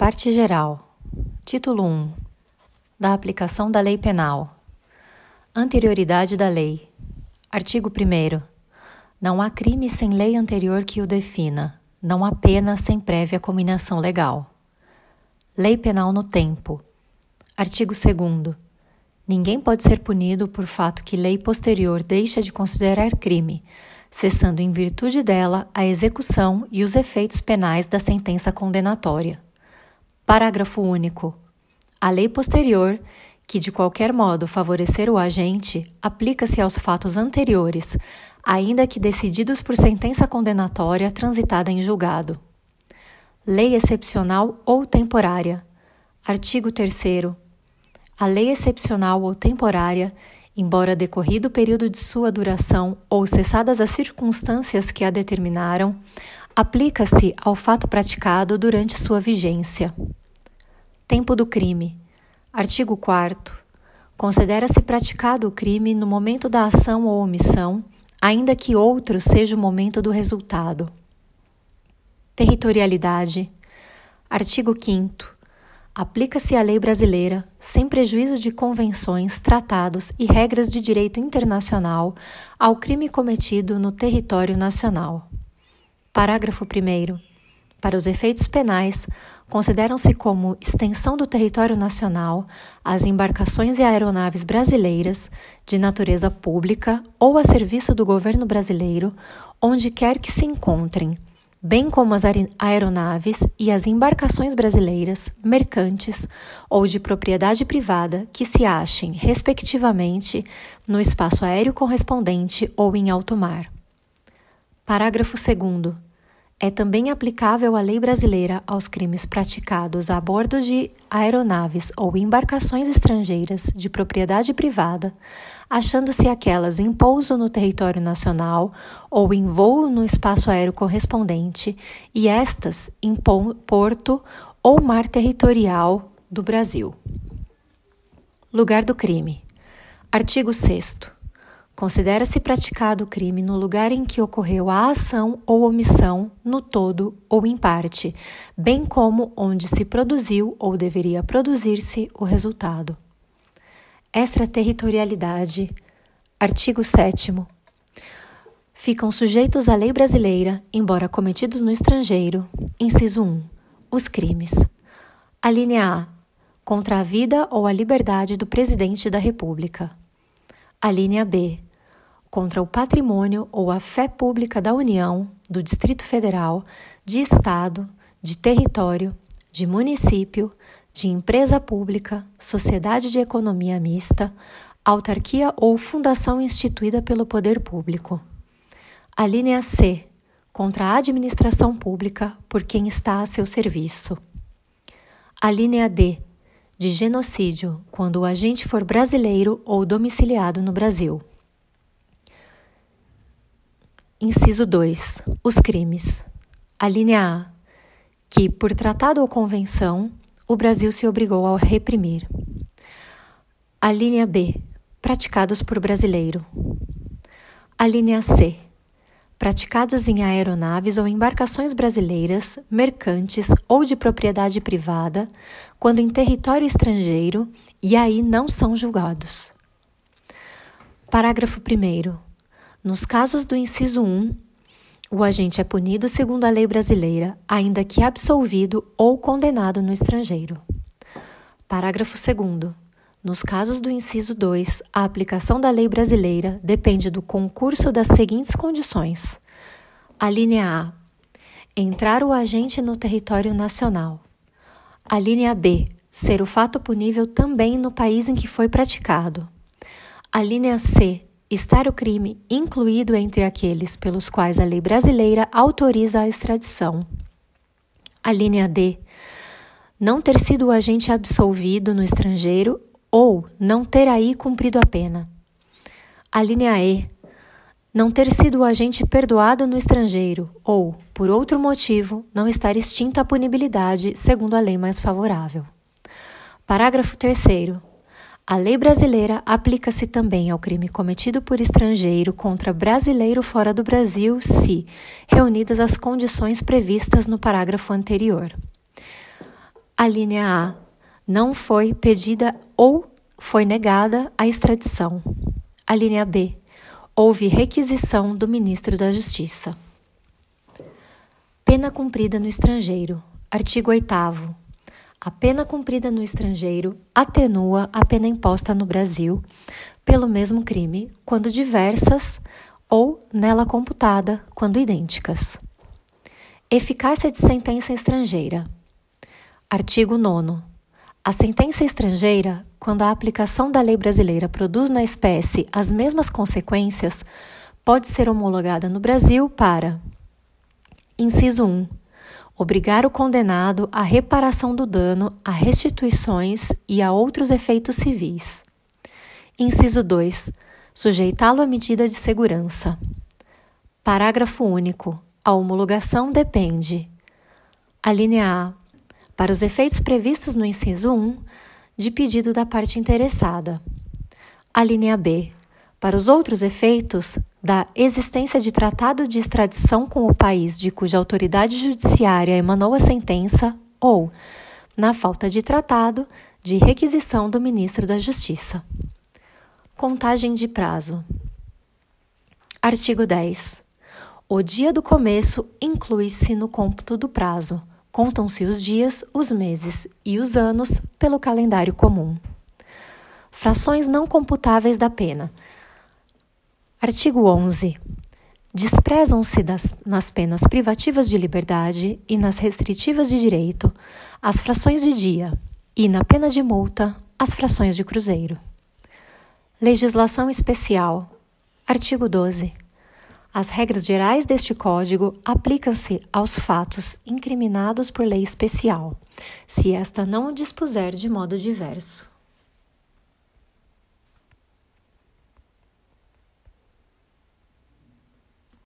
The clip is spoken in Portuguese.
Parte Geral. Título 1. Da aplicação da Lei Penal. Anterioridade da lei. Artigo 1. Não há crime sem lei anterior que o defina. Não há pena sem prévia combinação legal. Lei Penal no tempo. Artigo 2. Ninguém pode ser punido por fato que lei posterior deixa de considerar crime, cessando em virtude dela a execução e os efeitos penais da sentença condenatória. Parágrafo único. A lei posterior, que de qualquer modo favorecer o agente, aplica-se aos fatos anteriores, ainda que decididos por sentença condenatória transitada em julgado. Lei excepcional ou temporária. Artigo 3. A lei excepcional ou temporária, embora decorrido o período de sua duração ou cessadas as circunstâncias que a determinaram, aplica-se ao fato praticado durante sua vigência. Tempo do crime. Artigo 4. Considera-se praticado o crime no momento da ação ou omissão, ainda que outro seja o momento do resultado. Territorialidade. Artigo 5. Aplica-se a lei brasileira, sem prejuízo de convenções, tratados e regras de direito internacional, ao crime cometido no território nacional. Parágrafo 1. Para os efeitos penais, consideram-se como extensão do território nacional as embarcações e aeronaves brasileiras de natureza pública ou a serviço do governo brasileiro, onde quer que se encontrem, bem como as aeronaves e as embarcações brasileiras, mercantes ou de propriedade privada que se achem, respectivamente, no espaço aéreo correspondente ou em alto mar. Parágrafo 2 é também aplicável a lei brasileira aos crimes praticados a bordo de aeronaves ou embarcações estrangeiras de propriedade privada, achando-se aquelas em pouso no território nacional ou em voo no espaço aéreo correspondente, e estas em porto ou mar territorial do Brasil. Lugar do crime. Artigo 6. Considera-se praticado o crime no lugar em que ocorreu a ação ou omissão, no todo ou em parte, bem como onde se produziu ou deveria produzir-se o resultado. Extraterritorialidade. Artigo 7. Ficam sujeitos à lei brasileira, embora cometidos no estrangeiro. Inciso 1. Os crimes. A linha A. Contra a vida ou a liberdade do Presidente da República. A linha B contra o patrimônio ou a fé pública da União, do Distrito Federal, de Estado, de território, de município, de empresa pública, sociedade de economia mista, autarquia ou fundação instituída pelo poder público. A linha C, contra a administração pública por quem está a seu serviço. A linha D, de genocídio, quando o agente for brasileiro ou domiciliado no Brasil. Inciso 2. Os crimes. A linha A. Que, por tratado ou convenção, o Brasil se obrigou a reprimir. A linha B. Praticados por brasileiro. A linha C. Praticados em aeronaves ou embarcações brasileiras, mercantes ou de propriedade privada, quando em território estrangeiro e aí não são julgados. Parágrafo 1. Nos casos do inciso 1, o agente é punido segundo a lei brasileira, ainda que absolvido ou condenado no estrangeiro. Parágrafo 2. Nos casos do inciso 2, a aplicação da lei brasileira depende do concurso das seguintes condições: a linha A. Entrar o agente no território nacional. A linha B. Ser o fato punível também no país em que foi praticado. A linha C estar o crime incluído entre aqueles pelos quais a lei brasileira autoriza a extradição. A linha D. Não ter sido o agente absolvido no estrangeiro ou não ter aí cumprido a pena. A linha E. Não ter sido o agente perdoado no estrangeiro ou, por outro motivo, não estar extinta a punibilidade segundo a lei mais favorável. Parágrafo 3. A lei brasileira aplica-se também ao crime cometido por estrangeiro contra brasileiro fora do Brasil, se reunidas as condições previstas no parágrafo anterior. A linha A. Não foi pedida ou foi negada a extradição. A linha B. Houve requisição do ministro da Justiça. Pena cumprida no estrangeiro. Artigo 8. A pena cumprida no estrangeiro atenua a pena imposta no Brasil pelo mesmo crime, quando diversas, ou nela computada, quando idênticas. Eficácia de sentença estrangeira. Artigo 9. A sentença estrangeira, quando a aplicação da lei brasileira produz na espécie as mesmas consequências, pode ser homologada no Brasil para: Inciso 1. Obrigar o condenado à reparação do dano, a restituições e a outros efeitos civis. Inciso 2. Sujeitá-lo à medida de segurança. Parágrafo único. A homologação depende. A linha A para os efeitos previstos no inciso 1, de pedido da parte interessada. A linha B, para os outros efeitos, da existência de tratado de extradição com o país de cuja autoridade judiciária emanou a sentença, ou, na falta de tratado, de requisição do ministro da Justiça. Contagem de prazo. Artigo 10. O dia do começo inclui-se no cômputo do prazo, Contam-se os dias, os meses e os anos pelo calendário comum. Frações não computáveis da pena. Artigo 11. Desprezam-se nas penas privativas de liberdade e nas restritivas de direito as frações de dia e, na pena de multa, as frações de cruzeiro. Legislação especial. Artigo 12. As regras gerais deste Código aplicam-se aos fatos incriminados por lei especial, se esta não dispuser de modo diverso.